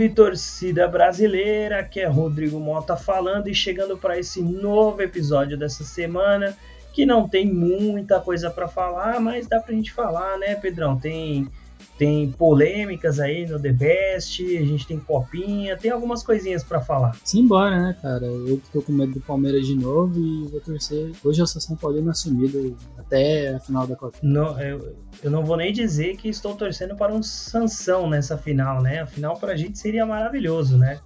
Salve, torcida brasileira, aqui é Rodrigo Mota falando e chegando para esse novo episódio dessa semana que não tem muita coisa para falar, mas dá pra gente falar, né, Pedrão? Tem tem polêmicas aí no The Best, a gente tem copinha, tem algumas coisinhas para falar. Simbora, né, cara? Eu tô com medo do Palmeiras de novo e vou torcer. Hoje eu sou São Paulino assumido até a final da Copa. Não, eu, eu não vou nem dizer que estou torcendo para um Sansão nessa final, né? A final pra gente seria maravilhoso, né?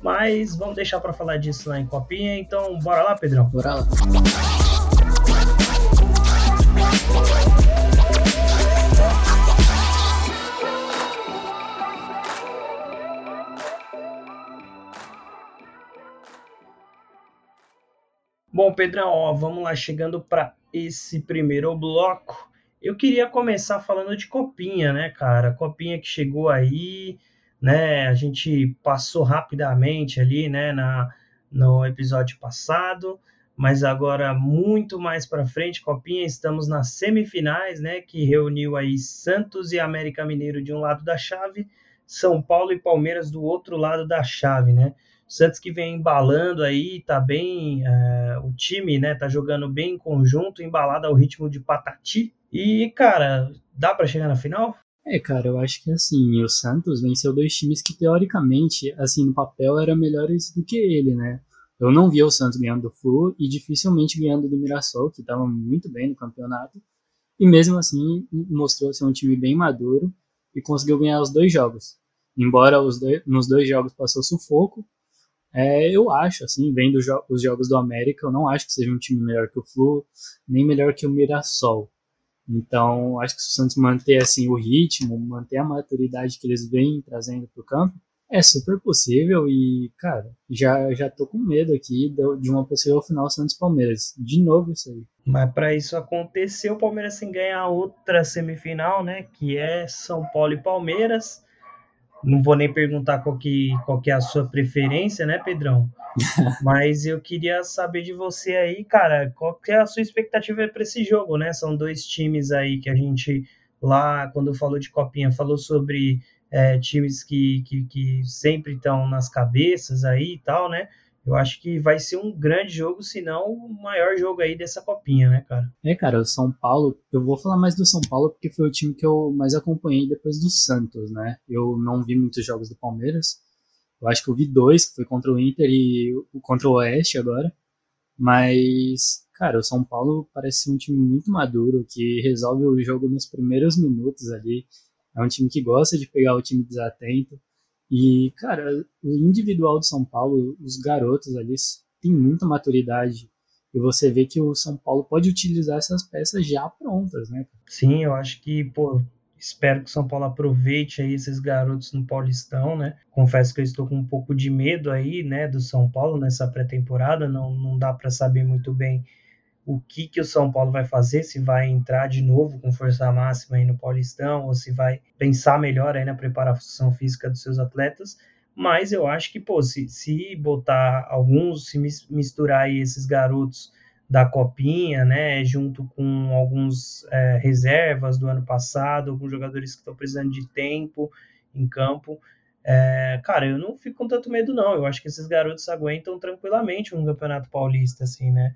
Mas vamos deixar para falar disso lá em copinha, então bora lá, Pedrão? Bora lá. Bom, Pedrão, ó, vamos lá, chegando para esse primeiro bloco. Eu queria começar falando de Copinha, né, cara? Copinha que chegou aí, né? A gente passou rapidamente ali, né, na, no episódio passado, mas agora muito mais para frente, Copinha, estamos nas semifinais, né, que reuniu aí Santos e América Mineiro de um lado da chave, São Paulo e Palmeiras do outro lado da chave, né? Santos que vem embalando aí, tá bem. É, o time, né, tá jogando bem em conjunto, embalado ao ritmo de Patati. E, cara, dá para chegar na final? É, cara, eu acho que assim, o Santos venceu dois times que teoricamente, assim, no papel eram melhores do que ele, né? Eu não via o Santos ganhando do Flu e dificilmente ganhando do Mirassol, que estava muito bem no campeonato. E mesmo assim, mostrou ser um time bem maduro e conseguiu ganhar os dois jogos. Embora os dois, nos dois jogos passou sufoco, é, eu acho, assim, vendo jo os jogos do América, eu não acho que seja um time melhor que o Flu, nem melhor que o Mirassol. Então, acho que se o Santos manter assim o ritmo, manter a maturidade que eles vêm trazendo para o campo, é super possível e, cara, já, já tô com medo aqui de uma possível final Santos-Palmeiras. De novo isso aí. Mas para isso acontecer, o Palmeiras tem que ganhar outra semifinal, né? Que é São Paulo e Palmeiras. Não vou nem perguntar qual que, qual que é a sua preferência, né, Pedrão? Mas eu queria saber de você aí, cara, qual que é a sua expectativa para esse jogo, né? São dois times aí que a gente lá, quando falou de Copinha, falou sobre é, times que, que, que sempre estão nas cabeças aí e tal, né? Eu acho que vai ser um grande jogo, se não o maior jogo aí dessa copinha, né, cara? É, cara, o São Paulo, eu vou falar mais do São Paulo porque foi o time que eu mais acompanhei depois do Santos, né? Eu não vi muitos jogos do Palmeiras. Eu acho que eu vi dois, que foi contra o Inter e contra o Oeste agora. Mas, cara, o São Paulo parece um time muito maduro, que resolve o jogo nos primeiros minutos ali. É um time que gosta de pegar o time desatento. E, cara, o individual do São Paulo, os garotos ali, tem muita maturidade. E você vê que o São Paulo pode utilizar essas peças já prontas, né? Sim, eu acho que, pô, espero que o São Paulo aproveite aí esses garotos no Paulistão, né? Confesso que eu estou com um pouco de medo aí, né, do São Paulo nessa pré-temporada, não, não dá para saber muito bem o que, que o São Paulo vai fazer, se vai entrar de novo com força máxima aí no Paulistão, ou se vai pensar melhor aí na preparação física dos seus atletas, mas eu acho que, pô, se, se botar alguns, se misturar aí esses garotos da Copinha, né, junto com alguns é, reservas do ano passado, alguns jogadores que estão precisando de tempo em campo, é, cara, eu não fico com tanto medo não, eu acho que esses garotos aguentam tranquilamente um campeonato paulista, assim, né,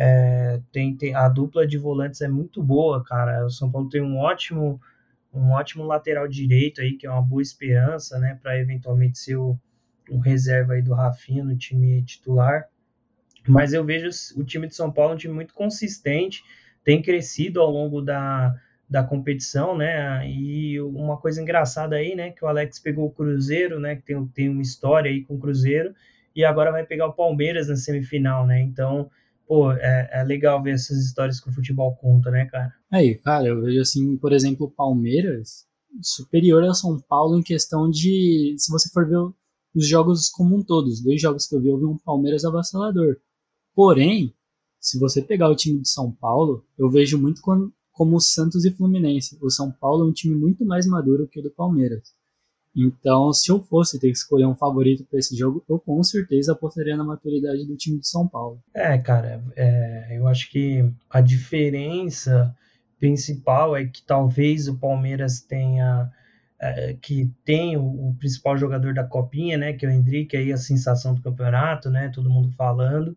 é, tem, tem, a dupla de volantes é muito boa, cara. O São Paulo tem um ótimo, um ótimo lateral direito aí, que é uma boa esperança, né, para eventualmente ser o, reserva aí do Rafinha no time titular. Mas eu vejo o time de São Paulo um time muito consistente, tem crescido ao longo da, da competição, né? E uma coisa engraçada aí, né, que o Alex pegou o Cruzeiro, né, que tem, tem uma história aí com o Cruzeiro, e agora vai pegar o Palmeiras na semifinal, né? Então, pô, é, é legal ver essas histórias que o futebol conta, né, cara? Aí, cara, eu vejo assim, por exemplo, o Palmeiras superior ao São Paulo em questão de, se você for ver os jogos como um todo, os dois jogos que eu vi, eu vi um Palmeiras avassalador. Porém, se você pegar o time de São Paulo, eu vejo muito como, como Santos e Fluminense. O São Paulo é um time muito mais maduro que o do Palmeiras. Então, se eu fosse ter que escolher um favorito para esse jogo, eu com certeza apostaria na maturidade do time de São Paulo. É, cara, é, eu acho que a diferença principal é que talvez o Palmeiras tenha é, que tem o, o, principal jogador da copinha, né, que é o Hendrick, aí a sensação do campeonato, né, todo mundo falando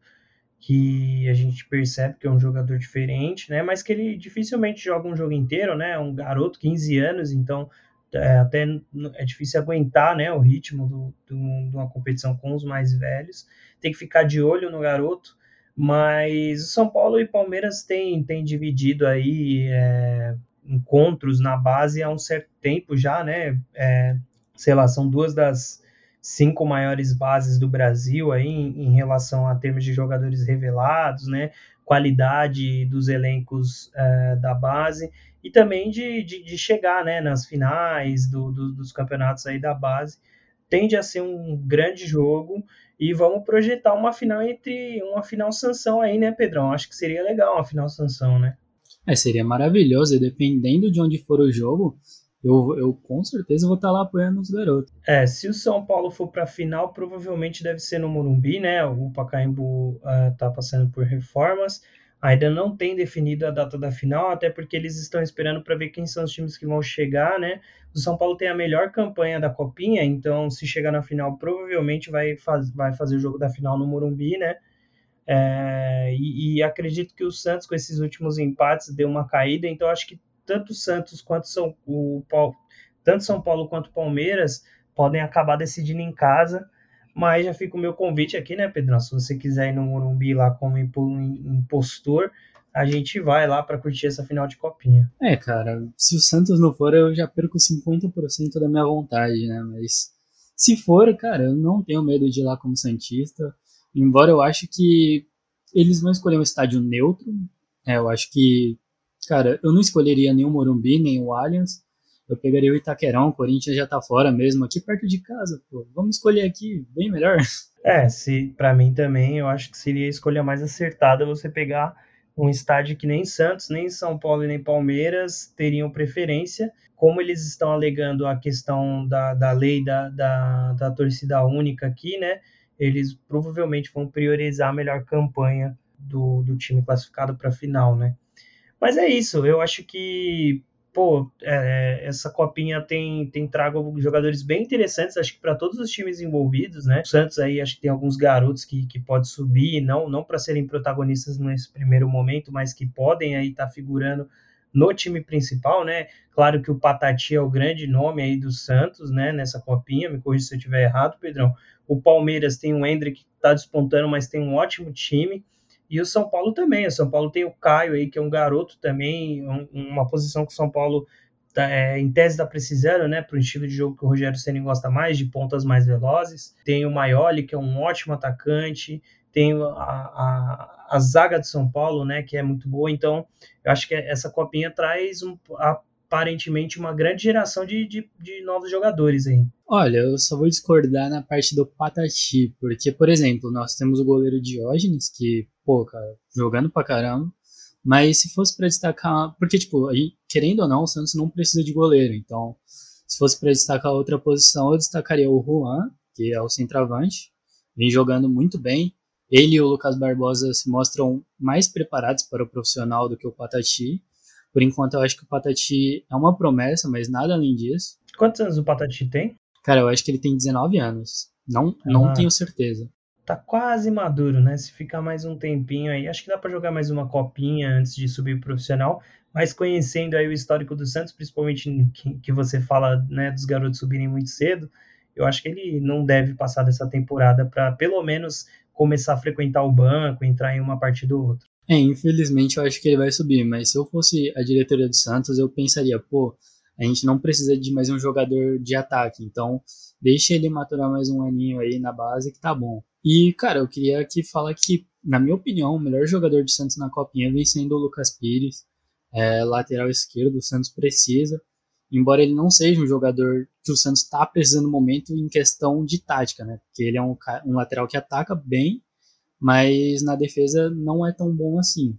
que a gente percebe que é um jogador diferente, né, mas que ele dificilmente joga um jogo inteiro, né, é um garoto, 15 anos, então é, até é difícil aguentar, né, o ritmo do, do, de uma competição com os mais velhos, tem que ficar de olho no garoto, mas o São Paulo e Palmeiras têm, têm dividido aí é, encontros na base há um certo tempo já, né? É, sei lá, são duas das cinco maiores bases do Brasil aí em, em relação a termos de jogadores revelados, né? Qualidade dos elencos é, da base e também de, de, de, chegar, né? Nas finais do, do, dos campeonatos aí da base tende a ser um grande jogo e vamos projetar uma final entre uma final sanção aí, né, Pedrão? Acho que seria legal uma final sanção, né? É, seria maravilhoso, dependendo de onde for o jogo, eu, eu com certeza vou estar tá lá apoiando os garotos. É, se o São Paulo for para a final, provavelmente deve ser no Morumbi, né? O Pacaembu uh, tá passando por reformas. Ainda não tem definido a data da final, até porque eles estão esperando para ver quem são os times que vão chegar, né? O São Paulo tem a melhor campanha da Copinha, então se chegar na final, provavelmente vai, faz, vai fazer o jogo da final no Morumbi, né? É, e, e, acredito que o Santos, com esses últimos empates, deu uma caída, então acho que tanto o Santos quanto São, o, tanto São Paulo quanto Palmeiras podem acabar decidindo em casa. Mas já fica o meu convite aqui, né, Pedrão? Se você quiser ir no Morumbi lá como impostor, a gente vai lá para curtir essa final de copinha. É, cara, se o Santos não for, eu já perco 50% da minha vontade, né? Mas se for, cara, eu não tenho medo de ir lá como Santista. Embora eu acho que eles vão escolher um estádio neutro. É, eu acho que, cara, eu não escolheria nem o Morumbi, nem o Allianz. Eu pegaria o Itaquerão, o Corinthians já tá fora mesmo, aqui perto de casa, pô. Vamos escolher aqui, bem melhor. É, se para mim também, eu acho que seria a escolha mais acertada você pegar um estádio que nem Santos, nem São Paulo e nem Palmeiras teriam preferência, como eles estão alegando a questão da, da lei da, da, da torcida única aqui, né? Eles provavelmente vão priorizar a melhor campanha do, do time classificado para a final, né? Mas é isso, eu acho que pô, é, essa copinha tem, tem trago jogadores bem interessantes, acho que para todos os times envolvidos, né? O Santos aí acho que tem alguns garotos que, que pode subir, não, não para serem protagonistas nesse primeiro momento, mas que podem aí estar tá figurando no time principal, né? Claro que o Patati é o grande nome aí do Santos, né? Nessa copinha, me corrija se eu estiver errado, Pedrão. O Palmeiras tem o Hendrick que está despontando, mas tem um ótimo time. E o São Paulo também. O São Paulo tem o Caio aí, que é um garoto também, um, uma posição que o São Paulo, tá, é, em tese, está precisando, né? Para o estilo de jogo que o Rogério Senna gosta mais, de pontas mais velozes. Tem o Maioli, que é um ótimo atacante. Tem a, a, a zaga de São Paulo, né? Que é muito boa. Então, eu acho que essa copinha traz um, aparentemente uma grande geração de, de, de, novos jogadores aí. Olha, eu só vou discordar na parte do Patati, porque, por exemplo, nós temos o goleiro Diógenes, que, pô, cara, jogando pra caramba, mas se fosse para destacar, porque, tipo, gente, querendo ou não, o Santos não precisa de goleiro, então, se fosse para destacar outra posição, eu destacaria o Juan, que é o centroavante, vem jogando muito bem, ele e o Lucas Barbosa se mostram mais preparados para o profissional do que o Patati, por enquanto, eu acho que o Patati é uma promessa, mas nada além disso. Quantos anos o Patati tem? Cara, eu acho que ele tem 19 anos. Não, ah, não tenho certeza. Tá quase maduro, né? Se ficar mais um tempinho aí, acho que dá para jogar mais uma copinha antes de subir pro profissional. Mas conhecendo aí o histórico do Santos, principalmente que, que você fala, né, dos garotos subirem muito cedo, eu acho que ele não deve passar dessa temporada para pelo menos começar a frequentar o banco, entrar em uma partida ou outra. É, infelizmente eu acho que ele vai subir, mas se eu fosse a diretoria do Santos, eu pensaria, pô, a gente não precisa de mais um jogador de ataque, então deixa ele maturar mais um aninho aí na base que tá bom. E, cara, eu queria aqui falar que, na minha opinião, o melhor jogador do Santos na Copinha vem sendo o Lucas Pires, é, lateral esquerdo, o Santos precisa, embora ele não seja um jogador que o Santos está precisando no momento em questão de tática, né? Porque ele é um, um lateral que ataca bem, mas na defesa não é tão bom assim.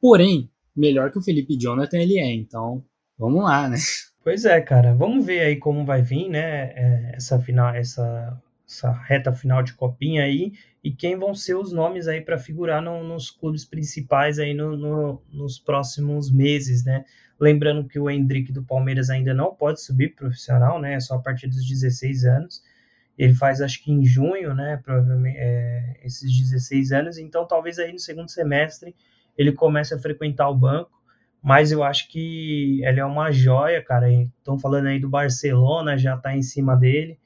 Porém, melhor que o Felipe Jonathan ele é, então vamos lá, né? Pois é, cara, vamos ver aí como vai vir, né, é, essa final, essa essa reta final de copinha aí e quem vão ser os nomes aí para figurar no, nos clubes principais aí no, no, nos próximos meses, né? Lembrando que o Hendrick do Palmeiras ainda não pode subir profissional, né? É só a partir dos 16 anos. Ele faz acho que em junho, né? Provavelmente é, esses 16 anos. Então talvez aí no segundo semestre ele comece a frequentar o banco. Mas eu acho que ele é uma joia, cara. Estão falando aí do Barcelona, já está em cima dele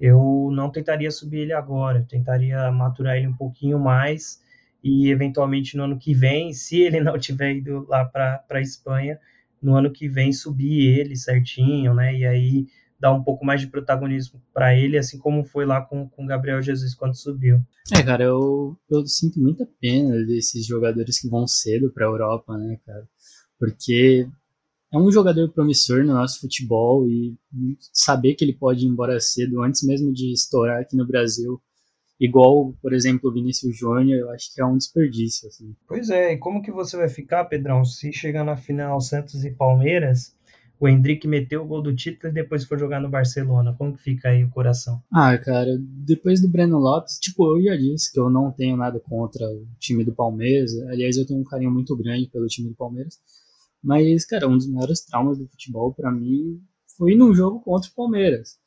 eu não tentaria subir ele agora, eu tentaria maturar ele um pouquinho mais e eventualmente no ano que vem, se ele não tiver ido lá para a Espanha, no ano que vem subir ele certinho, né? E aí dar um pouco mais de protagonismo para ele, assim como foi lá com o Gabriel Jesus quando subiu. É, cara, eu, eu sinto muita pena desses jogadores que vão cedo para a Europa, né, cara? Porque é um jogador promissor no nosso futebol e saber que ele pode ir embora cedo, antes mesmo de estourar aqui no Brasil, igual, por exemplo, o Vinícius Júnior, eu acho que é um desperdício. Assim. Pois é, e como que você vai ficar, Pedrão, se chegar na final Santos e Palmeiras, o Hendrick meteu o gol do título e depois foi jogar no Barcelona, como que fica aí o coração? Ah, cara, depois do Breno Lopes, tipo, eu já disse que eu não tenho nada contra o time do Palmeiras, aliás, eu tenho um carinho muito grande pelo time do Palmeiras, mas, cara, um dos maiores traumas do futebol para mim foi num jogo contra o Palmeiras.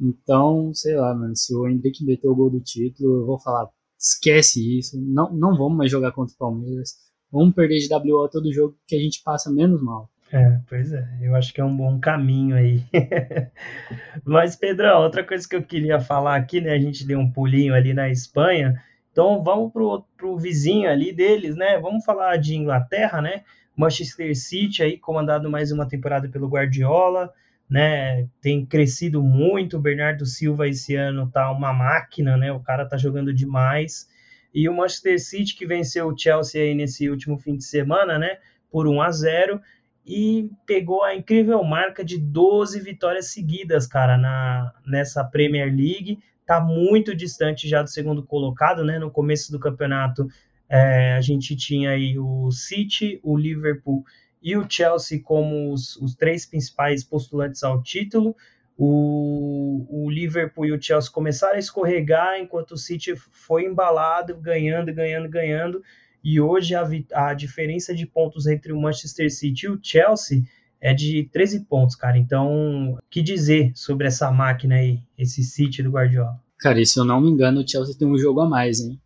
Então, sei lá, mano, se o Henrique meteu o gol do título, eu vou falar, esquece isso, não, não vamos mais jogar contra o Palmeiras. Vamos perder de WO todo jogo que a gente passa menos mal. É, pois é, eu acho que é um bom caminho aí. Mas, Pedrão, outra coisa que eu queria falar aqui, né? A gente deu um pulinho ali na Espanha, então vamos pro, pro vizinho ali deles, né? Vamos falar de Inglaterra, né? Manchester City aí comandado mais uma temporada pelo Guardiola, né? Tem crescido muito. O Bernardo Silva esse ano tá uma máquina, né? O cara tá jogando demais. E o Manchester City que venceu o Chelsea aí nesse último fim de semana, né? Por 1 a 0 e pegou a incrível marca de 12 vitórias seguidas, cara, na nessa Premier League. Tá muito distante já do segundo colocado, né? No começo do campeonato é, a gente tinha aí o City, o Liverpool e o Chelsea como os, os três principais postulantes ao título. O, o, Liverpool e o Chelsea começaram a escorregar, enquanto o City foi embalado, ganhando, ganhando, ganhando. E hoje a, a diferença de pontos entre o Manchester City e o Chelsea é de 13 pontos, cara. Então, que dizer sobre essa máquina aí, esse City do Guardiola? Cara, e se eu não me engano, o Chelsea tem um jogo a mais, hein?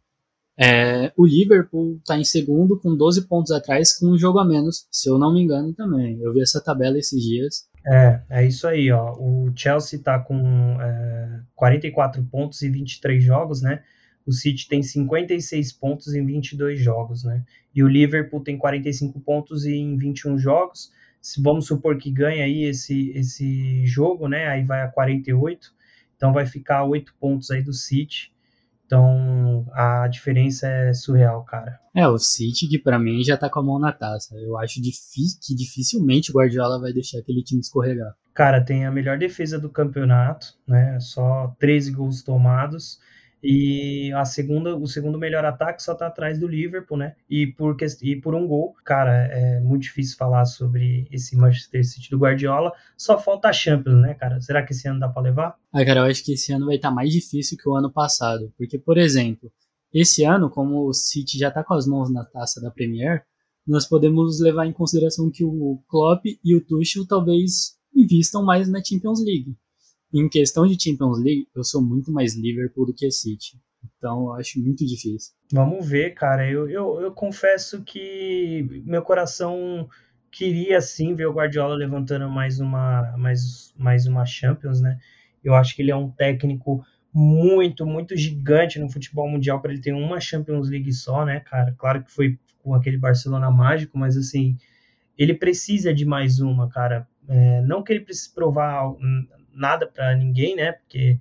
É, o Liverpool está em segundo com 12 pontos atrás, com um jogo a menos, se eu não me engano também. Eu vi essa tabela esses dias. É, é isso aí, ó. O Chelsea está com é, 44 pontos em 23 jogos, né? O City tem 56 pontos em 22 jogos, né? E o Liverpool tem 45 pontos em 21 jogos. Se vamos supor que ganha aí esse, esse jogo, né? Aí vai a 48. Então vai ficar 8 pontos aí do City. Então a diferença é surreal, cara. É, o City que para mim já tá com a mão na taça. Eu acho difícil, que dificilmente o Guardiola vai deixar aquele time escorregar. Cara, tem a melhor defesa do campeonato, né? Só 13 gols tomados. E a segunda, o segundo melhor ataque só tá atrás do Liverpool, né? E por, e por um gol. Cara, é muito difícil falar sobre esse Manchester City do Guardiola. Só falta a Champions, né, cara? Será que esse ano dá para levar? Ah, cara, eu acho que esse ano vai estar tá mais difícil que o ano passado. Porque, por exemplo, esse ano, como o City já tá com as mãos na taça da Premier, nós podemos levar em consideração que o Klopp e o Tuchel talvez invistam mais na Champions League. Em questão de Champions League, eu sou muito mais Liverpool do que City. Então eu acho muito difícil. Vamos ver, cara. Eu, eu, eu confesso que meu coração queria sim ver o Guardiola levantando mais uma, mais, mais uma Champions, né? Eu acho que ele é um técnico muito, muito gigante no futebol mundial para ele ter uma Champions League só, né, cara? Claro que foi com aquele Barcelona mágico, mas assim, ele precisa de mais uma, cara. É, não que ele precise provar nada para ninguém, né? Porque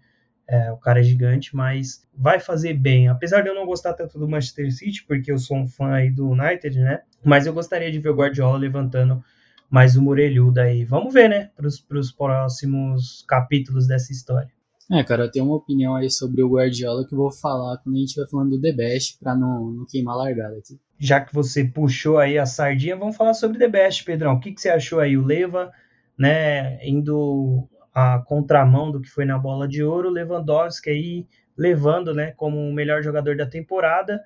é, o cara é gigante, mas vai fazer bem. Apesar de eu não gostar tanto do Manchester City, porque eu sou um fã aí do United, né? Mas eu gostaria de ver o Guardiola levantando mais o Morelhuda aí. Vamos ver, né? Para os próximos capítulos dessa história. É, cara, eu tenho uma opinião aí sobre o Guardiola que eu vou falar quando a gente vai falando do The Best, para não, não queimar a largada aqui. Já que você puxou aí a sardinha, vamos falar sobre The Best, Pedrão. O que, que você achou aí? O Leva, né, indo a contramão do que foi na bola de ouro, Lewandowski aí levando, né, como o melhor jogador da temporada,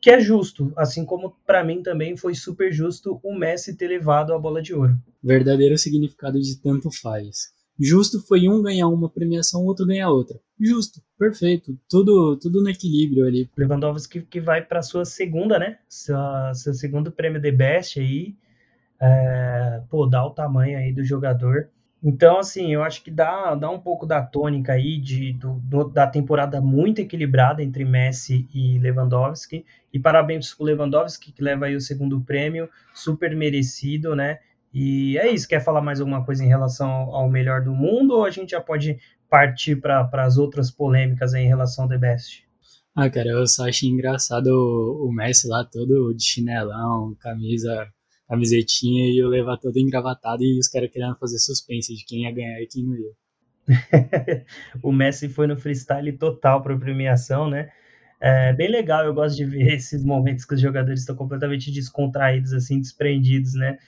que é justo, assim como para mim também foi super justo o Messi ter levado a bola de ouro. Verdadeiro significado de tanto faz. Justo foi um ganhar uma premiação, o outro ganhar outra. Justo, perfeito, tudo tudo no equilíbrio ali. Lewandowski que vai para sua segunda, né? Sua, seu segundo prêmio de best aí, é, pô, dá o tamanho aí do jogador. Então, assim, eu acho que dá, dá um pouco da tônica aí de, do, do, da temporada muito equilibrada entre Messi e Lewandowski. E parabéns para o Lewandowski, que leva aí o segundo prêmio, super merecido, né? E é isso. Quer falar mais alguma coisa em relação ao melhor do mundo ou a gente já pode partir para as outras polêmicas em relação ao The Best? Ah, cara, eu só achei engraçado o, o Messi lá todo de chinelão, camisa camisetinha e eu levar todo engravatado e os caras querendo fazer suspense de quem ia ganhar e quem não ia. o Messi foi no freestyle total para premiação, né? É bem legal, eu gosto de ver esses momentos que os jogadores estão completamente descontraídos, assim, desprendidos, né?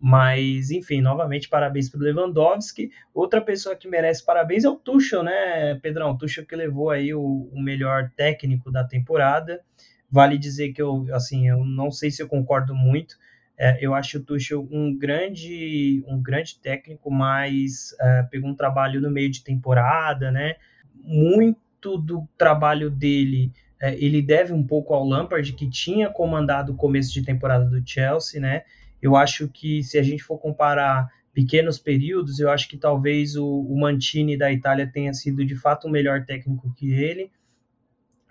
Mas, enfim, novamente, parabéns para o Lewandowski. Outra pessoa que merece parabéns é o Tuchel, né, Pedrão? O Tuchel que levou aí o, o melhor técnico da temporada. Vale dizer que eu, assim, eu não sei se eu concordo muito, é, eu acho o Tuchel um grande, um grande técnico, mas é, pegou um trabalho no meio de temporada, né? Muito do trabalho dele é, ele deve um pouco ao Lampard, que tinha comandado o começo de temporada do Chelsea, né? Eu acho que se a gente for comparar pequenos períodos, eu acho que talvez o, o Mantini da Itália tenha sido de fato um melhor técnico que ele.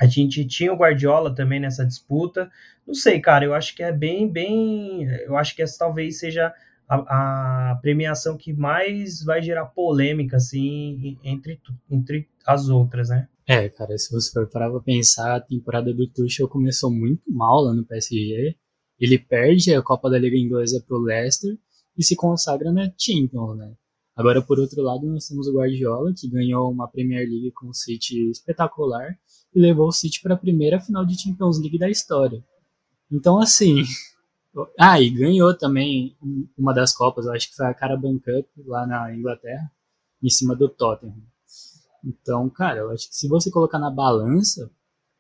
A gente tinha o Guardiola também nessa disputa. Não sei, cara, eu acho que é bem, bem. Eu acho que essa talvez seja a, a premiação que mais vai gerar polêmica, assim, entre, entre as outras, né? É, cara, se você for parar pra pensar, a temporada do Tuchel começou muito mal lá no PSG. Ele perde a Copa da Liga Inglesa pro Leicester e se consagra na Champions, né? Agora, por outro lado, nós temos o Guardiola, que ganhou uma Premier League com o City espetacular e levou o City para a primeira final de Champions League da história. Então, assim. Ah, e ganhou também uma das Copas, acho que foi a Carabao Cup lá na Inglaterra, em cima do Tottenham. Então, cara, eu acho que se você colocar na balança,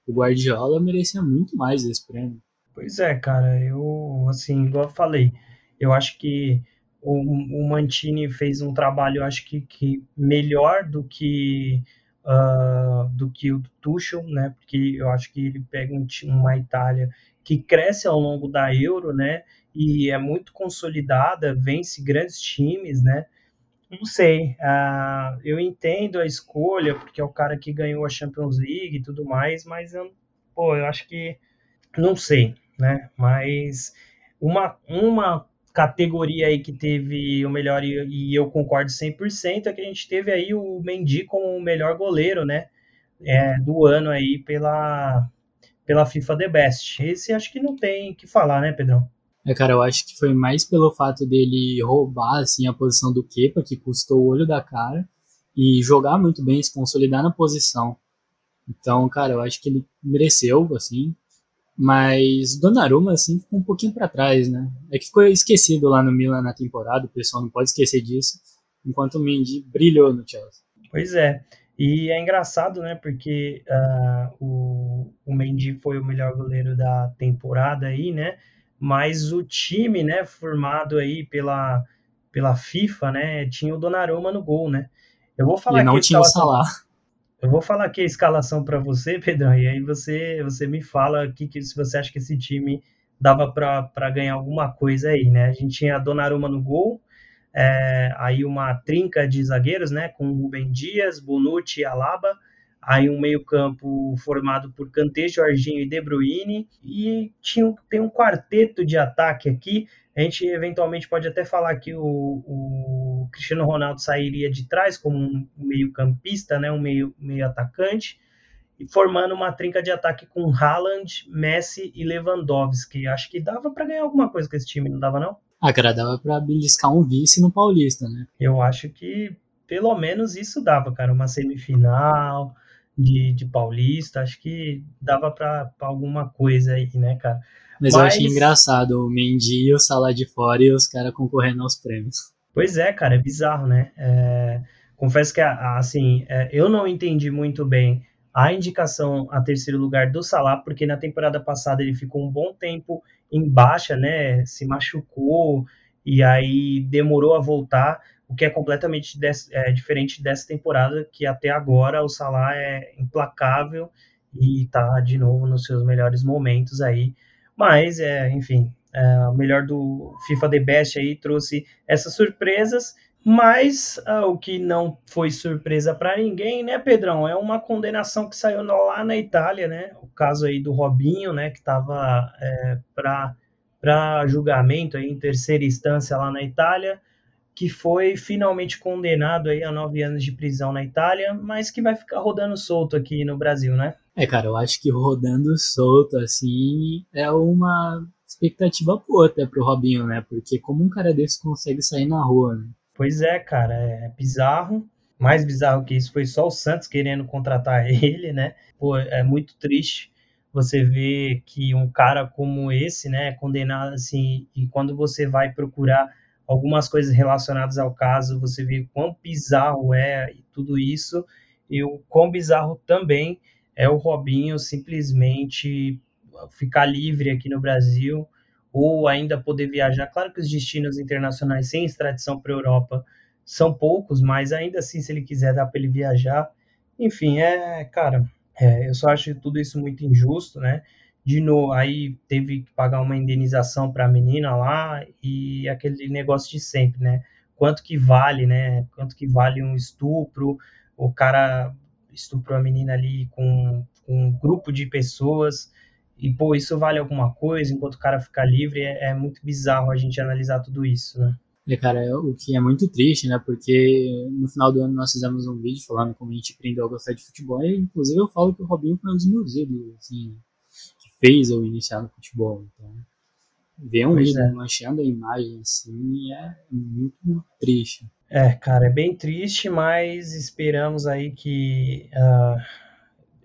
o Guardiola merecia muito mais esse prêmio. Pois é, cara, eu, assim, igual eu falei, eu acho que o, o Mantini fez um trabalho, eu acho que, que melhor do que uh, do que o Tuchel, né? Porque eu acho que ele pega um, uma Itália que cresce ao longo da Euro, né? E é muito consolidada, vence grandes times, né? Não sei, uh, eu entendo a escolha, porque é o cara que ganhou a Champions League e tudo mais, mas eu, pô, eu acho que não sei, né? Mas uma, uma categoria aí que teve o melhor, e, eu concordo 100%, é que a gente teve aí o Mendy como o melhor goleiro, né? É, do ano aí pela, pela FIFA The Best. Esse acho que não tem que falar, né, Pedrão? É, cara, eu acho que foi mais pelo fato dele roubar, assim, a posição do Kepa, que custou o olho da cara, e jogar muito bem, se consolidar na posição. Então, cara, eu acho que ele mereceu, assim, mas Donnarumma, assim, ficou um pouquinho para trás, né? É que ficou esquecido lá no Milan na temporada, o pessoal não pode esquecer disso, enquanto o Mendy brilhou no Chelsea. Pois é, e é engraçado, né, porque uh, o, o Mendy foi o melhor goleiro da temporada aí, né, mas o time, né, formado aí pela, pela FIFA, né, tinha o Donnarumma no gol, né. Eu vou falar e não tinha o Salah. Eu vou falar aqui a escalação para você, Pedrão, e aí você, você me fala que, que se você acha que esse time dava para ganhar alguma coisa aí, né? A gente tinha a Donnarumma no gol, é, aí uma trinca de zagueiros, né? Com Rubem Dias, Bonucci e Alaba, aí um meio-campo formado por Kanté, Jorginho e De Bruyne, e tinha, tem um quarteto de ataque aqui. A gente eventualmente pode até falar que o, o Cristiano Ronaldo sairia de trás como um meio-campista, né, um meio, meio atacante, e formando uma trinca de ataque com Haaland, Messi e Lewandowski. Acho que dava para ganhar alguma coisa com esse time, não dava não? Ah, cara, dava para beliscar um vice no Paulista, né? Eu acho que pelo menos isso dava, cara, uma semifinal, de, de Paulista, acho que dava para alguma coisa aí, né, cara? Mas, Mas, eu achei engraçado o Mendy e o Salah de fora e os caras concorrendo aos prêmios. Pois é, cara, é bizarro, né? É... Confesso que, assim, é, eu não entendi muito bem a indicação a terceiro lugar do Salah, porque na temporada passada ele ficou um bom tempo em baixa, né? Se machucou e aí demorou a voltar, o que é completamente des, é, diferente dessa temporada, que até agora o Salah é implacável e tá de novo nos seus melhores momentos aí. Mas, é, enfim, é, o melhor do FIFA The Best aí trouxe essas surpresas mas ah, o que não foi surpresa para ninguém, né, Pedrão? É uma condenação que saiu lá na Itália, né? O caso aí do Robinho, né, que estava é, para julgamento aí, em terceira instância lá na Itália, que foi finalmente condenado aí a nove anos de prisão na Itália, mas que vai ficar rodando solto aqui no Brasil, né? É, cara, eu acho que rodando solto assim é uma expectativa boa até pro Robinho, né? Porque como um cara desse consegue sair na rua, né? Pois é, cara, é bizarro. Mais bizarro que isso foi só o Santos querendo contratar ele, né? Pô, é muito triste você ver que um cara como esse, né, é condenado assim, e quando você vai procurar algumas coisas relacionadas ao caso, você vê quão bizarro é e tudo isso, e o quão bizarro também é o Robinho simplesmente ficar livre aqui no Brasil, ou ainda poder viajar. Claro que os destinos internacionais sem extradição para a Europa são poucos, mas ainda assim, se ele quiser, dá para ele viajar. Enfim, é, cara, é, eu só acho tudo isso muito injusto, né? De novo, aí teve que pagar uma indenização para a menina lá e aquele negócio de sempre, né? Quanto que vale, né? Quanto que vale um estupro? O cara estuprou a menina ali com, com um grupo de pessoas e, pô, isso vale alguma coisa enquanto o cara fica livre? É, é muito bizarro a gente analisar tudo isso, né? É, cara, é o que é muito triste, né? Porque no final do ano nós fizemos um vídeo falando como a gente aprendeu a gostar de futebol. E, inclusive, eu falo que o Robinho foi um dos meus ídolos, assim, que fez eu iniciar no futebol. Então, ver um vídeo é. manchando a imagem, assim, é muito triste. É, cara, é bem triste, mas esperamos aí que. Uh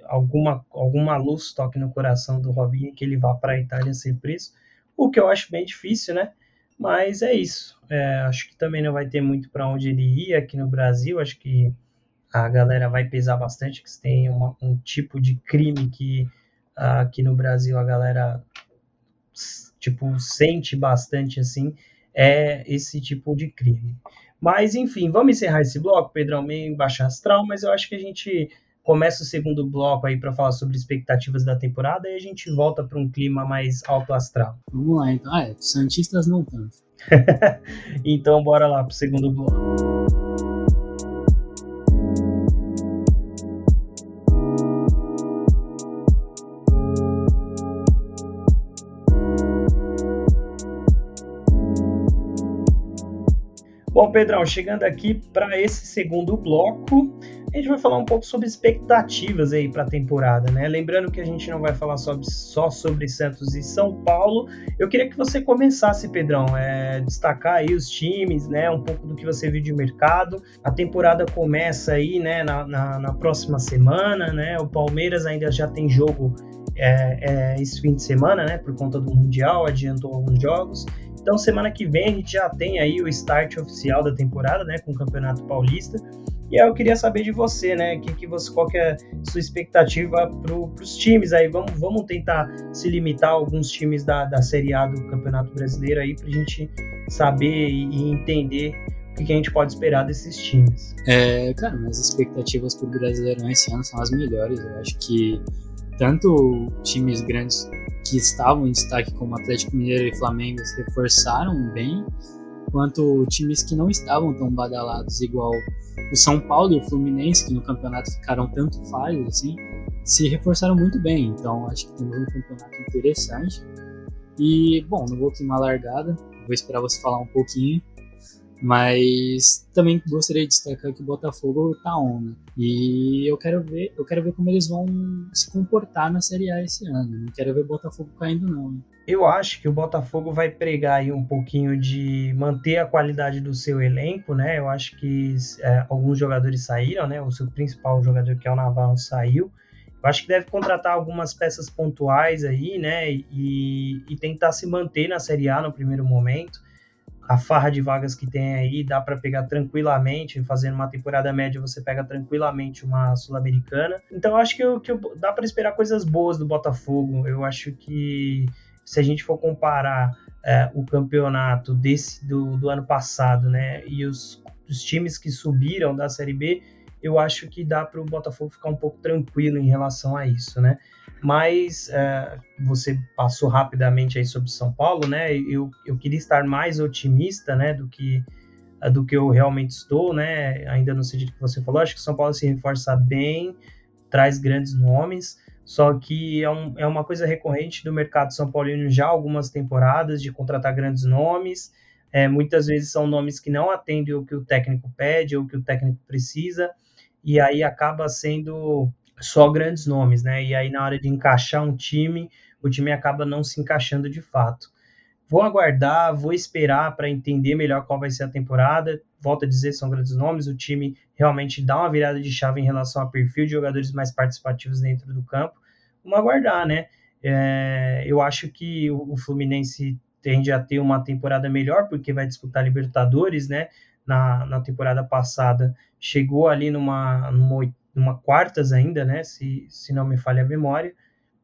alguma, alguma luz toque no coração do Robinho que ele vá para a Itália sem preço, o que eu acho bem difícil, né? Mas é isso. É, acho que também não vai ter muito para onde ele ir aqui no Brasil. Acho que a galera vai pesar bastante, que tem uma, um tipo de crime que uh, aqui no Brasil a galera tipo sente bastante assim, é esse tipo de crime. Mas enfim, vamos encerrar esse bloco, Pedrão, meio em baixa astral, mas eu acho que a gente começa o segundo bloco aí para falar sobre expectativas da temporada e a gente volta para um clima mais alto astral. Vamos lá, então. Ah, é, Santistas não tanto. então, bora lá para o segundo bloco. Bom, Pedrão, chegando aqui para esse segundo bloco, a gente vai falar um pouco sobre expectativas aí para a temporada, né? Lembrando que a gente não vai falar sobre, só sobre Santos e São Paulo. Eu queria que você começasse, Pedrão, é, destacar aí os times, né? Um pouco do que você viu de mercado. A temporada começa aí, né? Na, na, na próxima semana, né? O Palmeiras ainda já tem jogo é, é, esse fim de semana, né? Por conta do Mundial, adiantou alguns jogos. Então, semana que vem a gente já tem aí o start oficial da temporada, né? Com o Campeonato Paulista. E aí eu queria saber de você, né? Que, que você, qual que é a sua expectativa para os times aí? Vamos, vamos tentar se limitar a alguns times da, da Série A do Campeonato Brasileiro aí para a gente saber e, entender o que, que, a gente pode esperar desses times. É, cara, minhas expectativas para o Brasileirão esse ano são as melhores. Eu acho que tanto times grandes que estavam em destaque como Atlético Mineiro e Flamengo se reforçaram bem quanto times que não estavam tão badalados, igual o São Paulo e o Fluminense, que no campeonato ficaram tanto faz assim, se reforçaram muito bem. Então acho que temos um campeonato interessante. E, bom, não vou queimar a largada, vou esperar você falar um pouquinho. Mas também gostaria de destacar que o Botafogo tá on, né? E eu quero ver, eu quero ver como eles vão se comportar na Série A esse ano. Não quero ver o Botafogo caindo não. Né? Eu acho que o Botafogo vai pregar aí um pouquinho de manter a qualidade do seu elenco, né? Eu acho que é, alguns jogadores saíram, né? O seu principal jogador que é o Navarro saiu. Eu acho que deve contratar algumas peças pontuais aí, né? E, e tentar se manter na Série A no primeiro momento a farra de vagas que tem aí, dá para pegar tranquilamente, fazendo uma temporada média, você pega tranquilamente uma Sul-Americana. Então acho que, eu, que eu, dá para esperar coisas boas do Botafogo. Eu acho que se a gente for comparar é, o campeonato desse do, do ano passado, né, e os, os times que subiram da Série B, eu acho que dá para o Botafogo ficar um pouco tranquilo em relação a isso, né? Mas é, você passou rapidamente aí sobre São Paulo, né? Eu, eu queria estar mais otimista, né, do que do que eu realmente estou, né? Ainda no sentido que você falou, acho que São Paulo se reforça bem, traz grandes nomes, só que é, um, é uma coisa recorrente do mercado São Paulino já algumas temporadas de contratar grandes nomes. É, muitas vezes são nomes que não atendem o que o técnico pede ou o que o técnico precisa e aí acaba sendo só grandes nomes, né? E aí na hora de encaixar um time, o time acaba não se encaixando de fato. Vou aguardar, vou esperar para entender melhor qual vai ser a temporada. Volto a dizer, são grandes nomes. O time realmente dá uma virada de chave em relação ao perfil de jogadores mais participativos dentro do campo. Vamos aguardar, né? É, eu acho que o Fluminense tende a ter uma temporada melhor, porque vai disputar Libertadores, né? na, na temporada passada chegou ali numa, numa, numa quartas ainda, né? Se, se não me falha a memória.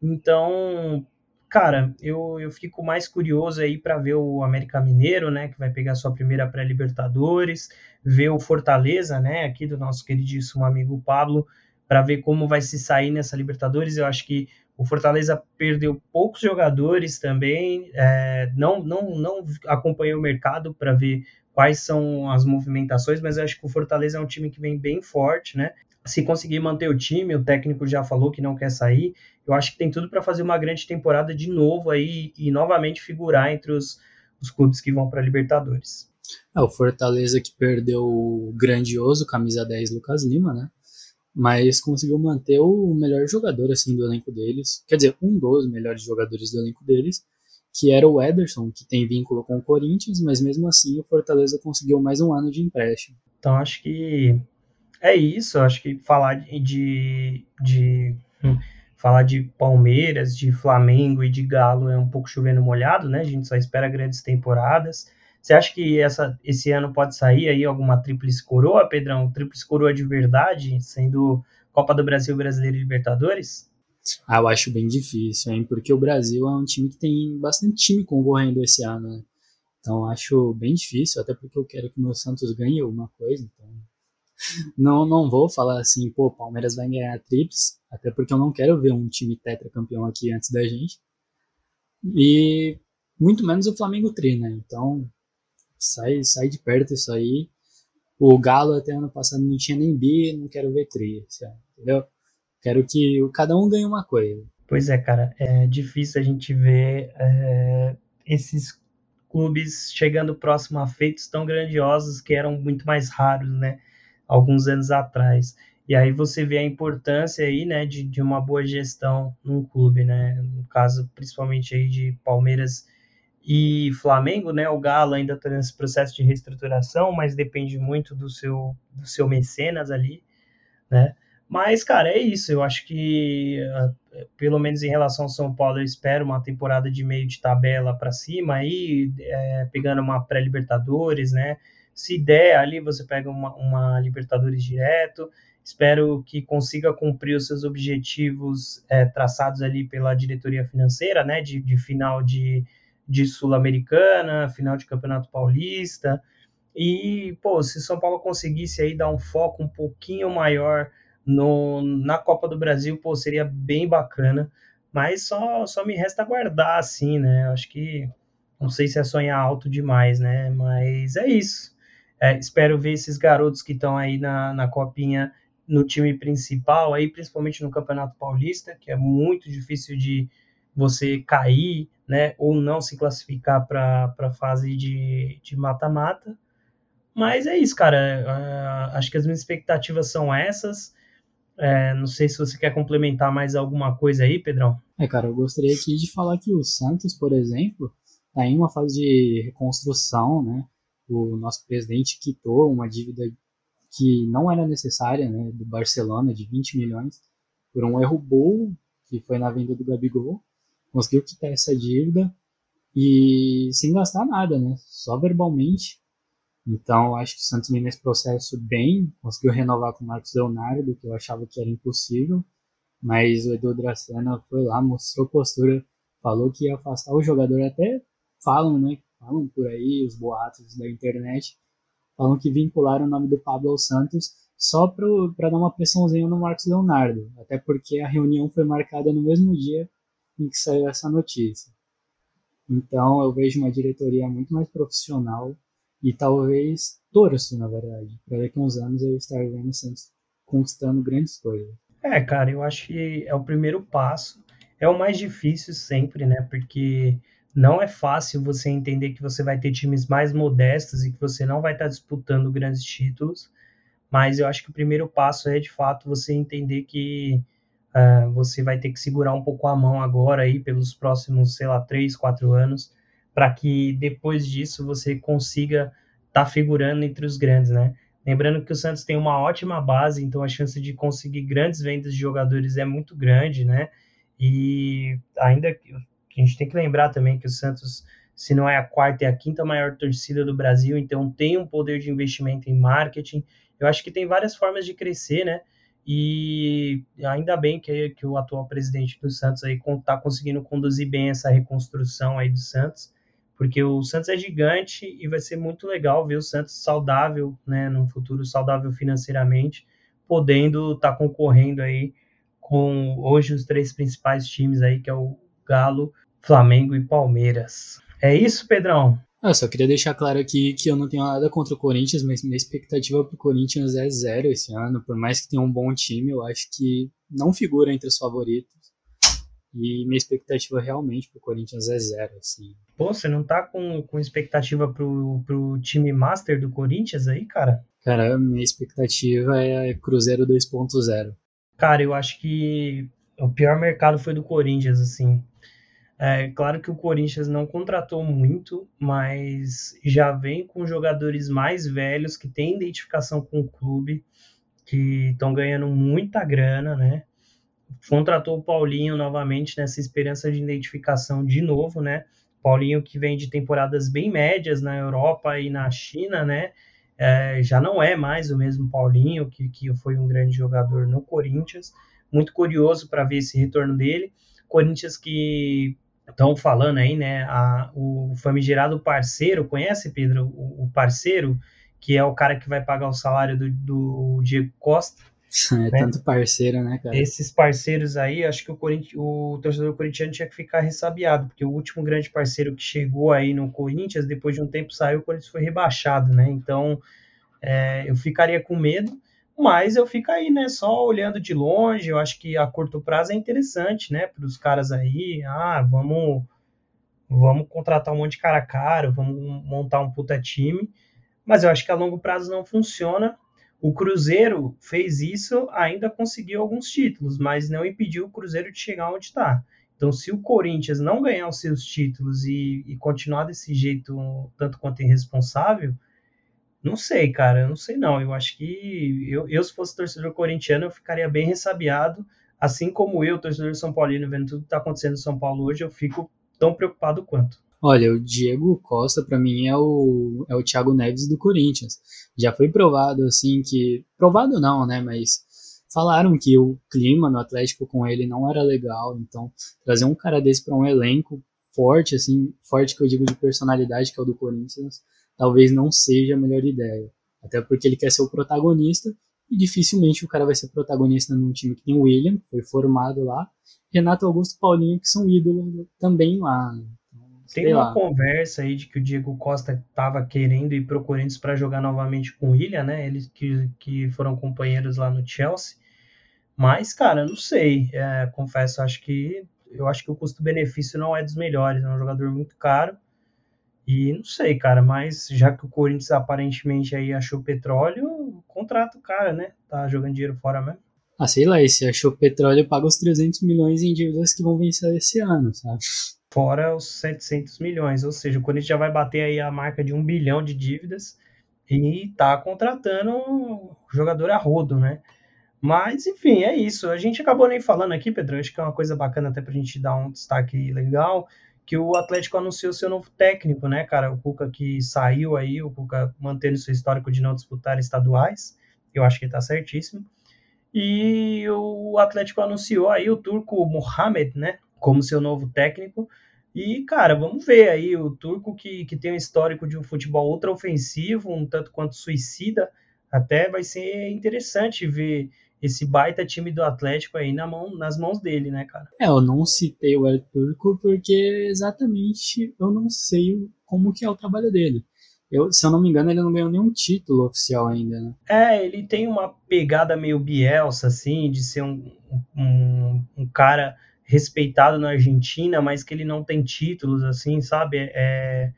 Então, cara, eu, eu fico mais curioso aí para ver o América Mineiro, né? Que vai pegar sua primeira pré-Libertadores, ver o Fortaleza, né? Aqui do nosso queridíssimo amigo Pablo, para ver como vai se sair nessa Libertadores. Eu acho que o Fortaleza perdeu poucos jogadores também, é, não, não, não acompanhou o mercado para ver quais são as movimentações, mas eu acho que o Fortaleza é um time que vem bem forte, né? Se conseguir manter o time, o técnico já falou que não quer sair, eu acho que tem tudo para fazer uma grande temporada de novo aí e novamente figurar entre os, os clubes que vão para a Libertadores. É, o Fortaleza que perdeu o grandioso camisa 10 Lucas Lima, né? Mas conseguiu manter o melhor jogador assim do elenco deles, quer dizer, um dos melhores jogadores do elenco deles, que era o Ederson, que tem vínculo com o Corinthians, mas mesmo assim o Fortaleza conseguiu mais um ano de empréstimo. Então acho que é isso, acho que falar de, de hum, falar de Palmeiras, de Flamengo e de Galo é um pouco chovendo molhado, né? A gente só espera grandes temporadas. Você acha que essa, esse ano pode sair aí alguma tríplice coroa, Pedrão? Tríplice coroa de verdade, sendo Copa do Brasil, Brasileiro e Libertadores? Ah, eu acho bem difícil, hein? Porque o Brasil é um time que tem bastante time concorrendo esse ano, né? Então acho bem difícil, até porque eu quero que o meu Santos ganhe alguma coisa. Então não, não vou falar assim, pô, Palmeiras vai ganhar a trips, até porque eu não quero ver um time tetracampeão aqui antes da gente. E muito menos o Flamengo tri, né? Então sai, sai de perto isso aí. O Galo até ano passado não tinha nem bi, não quero ver tri, entendeu? Quero que cada um ganhe uma coisa. Pois é, cara, é difícil a gente ver é, esses clubes chegando próximo a feitos tão grandiosos que eram muito mais raros, né, alguns anos atrás. E aí você vê a importância aí, né, de, de uma boa gestão num clube, né, no caso principalmente aí de Palmeiras e Flamengo, né, o Galo ainda está nesse processo de reestruturação, mas depende muito do seu, do seu mecenas ali, né, mas, cara, é isso. Eu acho que, ah, pelo menos em relação ao São Paulo, eu espero uma temporada de meio de tabela para cima, aí, é, pegando uma pré-Libertadores, né? Se der ali, você pega uma, uma, Libertadores direto. Espero que consiga cumprir os seus objetivos é, traçados ali pela diretoria financeira, né? De, de final de, de Sul-Americana, final de Campeonato Paulista. E, pô, se São Paulo conseguisse aí dar um foco um pouquinho maior no, na Copa do Brasil, pô, seria bem bacana, mas só, só me resta aguardar, assim, né? Acho que não sei se é sonhar alto demais, né? Mas é isso. É, espero ver esses garotos que estão aí na, na copinha no time principal, aí principalmente no Campeonato Paulista, que é muito difícil de você cair, né? Ou não se classificar para a fase de mata-mata. Mas é isso, cara. Uh, acho que as minhas expectativas são essas. É, não sei se você quer complementar mais alguma coisa aí, Pedrão. É, cara, eu gostaria aqui de falar que o Santos, por exemplo, está em uma fase de reconstrução, né? O nosso presidente quitou uma dívida que não era necessária, né, do Barcelona, de 20 milhões, por um erro bobo, que foi na venda do Gabigol. Conseguiu quitar essa dívida e sem gastar nada, né? Só verbalmente. Então, acho que o Santos nesse processo bem, conseguiu renovar com o Marcos Leonardo, que eu achava que era impossível, mas o Edu Dracena foi lá, mostrou postura, falou que ia afastar o jogador, até falam, né? Falam por aí, os boatos da internet, falam que vincularam o nome do Pablo Santos só para dar uma pressãozinha no Marcos Leonardo, até porque a reunião foi marcada no mesmo dia em que saiu essa notícia. Então eu vejo uma diretoria muito mais profissional e talvez torço, na verdade, para daqui a uns anos eu estar vendo o Santos conquistando grandes coisas. É, cara, eu acho que é o primeiro passo. É o mais difícil sempre, né? Porque não é fácil você entender que você vai ter times mais modestos e que você não vai estar disputando grandes títulos. Mas eu acho que o primeiro passo é de fato você entender que uh, você vai ter que segurar um pouco a mão agora aí pelos próximos, sei lá, três, quatro anos, para que depois disso você consiga estar tá figurando entre os grandes, né? Lembrando que o Santos tem uma ótima base, então a chance de conseguir grandes vendas de jogadores é muito grande, né? E ainda a gente tem que lembrar também que o Santos, se não é a quarta, é a quinta maior torcida do Brasil, então tem um poder de investimento em marketing. Eu acho que tem várias formas de crescer, né? E ainda bem que, que o atual presidente do Santos aí está conseguindo conduzir bem essa reconstrução aí do Santos, porque o Santos é gigante e vai ser muito legal ver o Santos saudável, né, num futuro saudável financeiramente, podendo estar tá concorrendo aí com hoje os três principais times aí, que é o Galo, Flamengo e Palmeiras. É isso, Pedrão? Eu ah, só queria deixar claro aqui que eu não tenho nada contra o Corinthians, mas minha expectativa para o Corinthians é zero esse ano. Por mais que tenha um bom time, eu acho que não figura entre os favoritos. E minha expectativa realmente para o Corinthians é zero. Assim. Pô, você não tá com, com expectativa pro, pro time master do Corinthians aí, cara? Cara, minha expectativa é Cruzeiro 2.0. Cara, eu acho que o pior mercado foi do Corinthians, assim. É claro que o Corinthians não contratou muito, mas já vem com jogadores mais velhos que têm identificação com o clube, que estão ganhando muita grana, né? Contratou o Paulinho novamente nessa esperança de identificação de novo, né? Paulinho que vem de temporadas bem médias na Europa e na China, né? É, já não é mais o mesmo Paulinho, que, que foi um grande jogador no Corinthians. Muito curioso para ver esse retorno dele. Corinthians que estão falando aí, né? A, o famigerado parceiro, conhece, Pedro? O, o, parceiro, que é o cara que vai pagar o salário do, do Diego Costa. É né? tanto parceiro, né, cara? Esses parceiros aí, acho que o, o torcedor corintiano tinha que ficar ressabiado, porque o último grande parceiro que chegou aí no Corinthians, depois de um tempo saiu, o Corinthians foi rebaixado, né? Então, é, eu ficaria com medo. Mas eu fico aí, né, só olhando de longe, eu acho que a curto prazo é interessante, né, para os caras aí, ah, vamos vamos contratar um monte de cara caro, vamos montar um puta time, mas eu acho que a longo prazo não funciona. O Cruzeiro fez isso, ainda conseguiu alguns títulos, mas não impediu o Cruzeiro de chegar onde está. Então, se o Corinthians não ganhar os seus títulos e, e continuar desse jeito, tanto quanto irresponsável, não sei, cara, eu não sei não. Eu acho que eu, eu, se fosse torcedor corintiano, eu ficaria bem ressabiado, assim como eu, torcedor São Paulino, vendo tudo que está acontecendo em São Paulo hoje, eu fico tão preocupado quanto. Olha, o Diego Costa, para mim, é o, é o Thiago Neves do Corinthians. Já foi provado, assim, que. Provado não, né? Mas falaram que o clima no Atlético com ele não era legal. Então, trazer um cara desse para um elenco forte, assim, forte que eu digo de personalidade, que é o do Corinthians, talvez não seja a melhor ideia. Até porque ele quer ser o protagonista e dificilmente o cara vai ser protagonista num time que tem o William, que foi formado lá, Renato Augusto e Paulinho, que são ídolos também lá. Né? Então, tem uma lá. conversa aí de que o Diego Costa estava querendo ir pro Corinthians para jogar novamente com o William, né? Eles que, que foram companheiros lá no Chelsea. Mas, cara, não sei. É, confesso, acho que eu acho que o custo-benefício não é dos melhores. É um jogador muito caro. E não sei, cara, mas já que o Corinthians aparentemente aí achou petróleo, contrata o cara, né? Tá jogando dinheiro fora mesmo. Ah, sei lá, e se achou petróleo, paga os 300 milhões em dívidas que vão vencer esse ano, sabe? Fora os 700 milhões, ou seja, o Corinthians já vai bater aí a marca de um bilhão de dívidas e tá contratando jogador a rodo, né? Mas, enfim, é isso. A gente acabou nem falando aqui, Pedro, acho que é uma coisa bacana até pra gente dar um destaque legal que o Atlético anunciou seu novo técnico, né, cara? O Cuca que saiu aí, o Cuca mantendo seu histórico de não disputar estaduais. Eu acho que tá certíssimo. E o Atlético anunciou aí o turco Mohamed, né, como seu novo técnico. E, cara, vamos ver aí o turco que, que tem um histórico de um futebol ultra ofensivo, um tanto quanto suicida. Até vai ser interessante ver esse baita time do Atlético aí na mão, nas mãos dele, né, cara? É, eu não citei o El Turco porque exatamente eu não sei como que é o trabalho dele. Eu, se eu não me engano, ele não ganhou nenhum título oficial ainda, né? É, ele tem uma pegada meio Bielsa, assim, de ser um, um, um cara respeitado na Argentina, mas que ele não tem títulos, assim, sabe? É,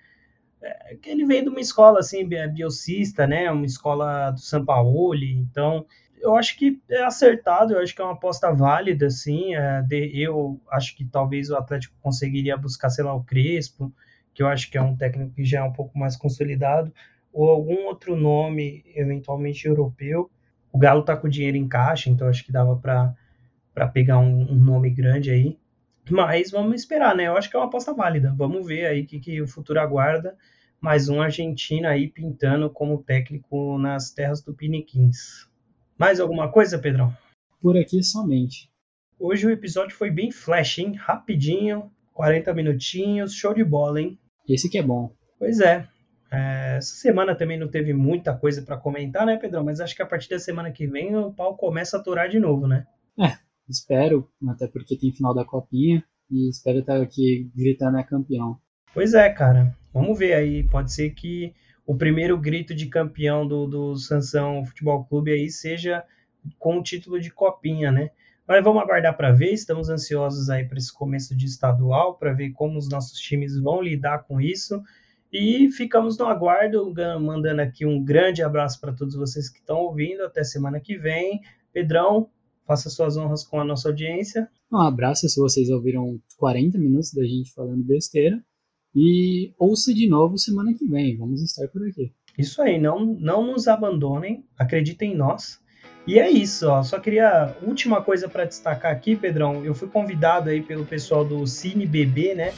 é, que ele veio de uma escola, assim, biocista, né? Uma escola do São Paulo, então eu acho que é acertado, eu acho que é uma aposta válida, assim. É, de, eu acho que talvez o Atlético conseguiria buscar, sei lá, o Crespo, que eu acho que é um técnico que já é um pouco mais consolidado, ou algum outro nome, eventualmente europeu. O Galo tá com dinheiro em caixa, então acho que dava para pegar um, um, nome grande aí. Mas vamos esperar, né? Eu acho que é uma aposta válida. Vamos ver aí o que, que o futuro aguarda. Mais um argentino aí pintando como técnico nas terras do Piniquins. Mais alguma coisa, Pedrão? Por aqui somente. Hoje o episódio foi bem flash, hein? Rapidinho, 40 minutinhos, show de bola, hein? Esse que é bom. Pois é. é essa semana também não teve muita coisa para comentar, né, Pedrão? Mas acho que a partir da semana que vem o pau começa a atorar de novo, né? É, espero, até porque tem final da copinha e espero estar aqui gritando é campeão. Pois é, cara. Vamos ver aí. Pode ser que o primeiro grito de campeão do, do Sansão Futebol Clube aí seja com o título de copinha, né? Mas vamos aguardar para ver, estamos ansiosos aí para esse começo de estadual, para ver como os nossos times vão lidar com isso. E ficamos no aguardo, mandando aqui um grande abraço para todos vocês que estão ouvindo. Até semana que vem. Pedrão, faça suas honras com a nossa audiência. Um abraço se vocês ouviram 40 minutos da gente falando besteira. E ouça de novo semana que vem. Vamos estar por aqui. Isso aí, não, não nos abandonem, acreditem em nós. E é isso, ó. Só queria última coisa para destacar aqui, Pedrão. Eu fui convidado aí pelo pessoal do Cine BB, né?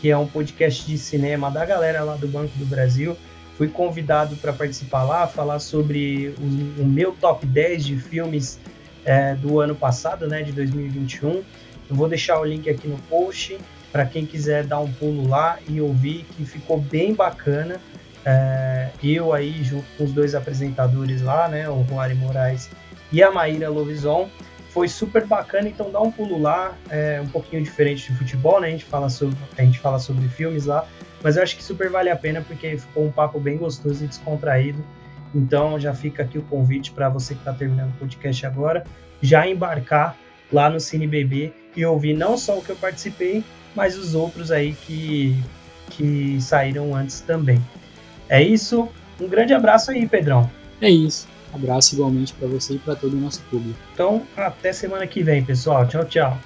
Que é um podcast de cinema da galera lá do Banco do Brasil. Fui convidado para participar lá, falar sobre o, o, meu top 10 de filmes é, do ano passado, né? De 2021. Eu vou deixar o link aqui no post para quem quiser dar um pulo lá e ouvir, que ficou bem bacana. É, eu aí, junto com os dois apresentadores lá, né, o Juari Moraes e a Maíra Lovison, foi super bacana, então dá um pulo lá, é um pouquinho diferente de futebol, né, a gente fala sobre, a gente fala sobre filmes lá, mas eu acho que super vale a pena porque ficou um papo bem gostoso e descontraído. Então já fica aqui o convite para você que está terminando o podcast agora, já embarcar lá no Cine BB e ouvir não só o que eu participei, mas os outros aí que, que saíram antes também. É isso. Um grande abraço aí, Pedrão. É isso. Abraço igualmente para você e para todo o nosso público. Então, até semana que vem, pessoal. Tchau, tchau.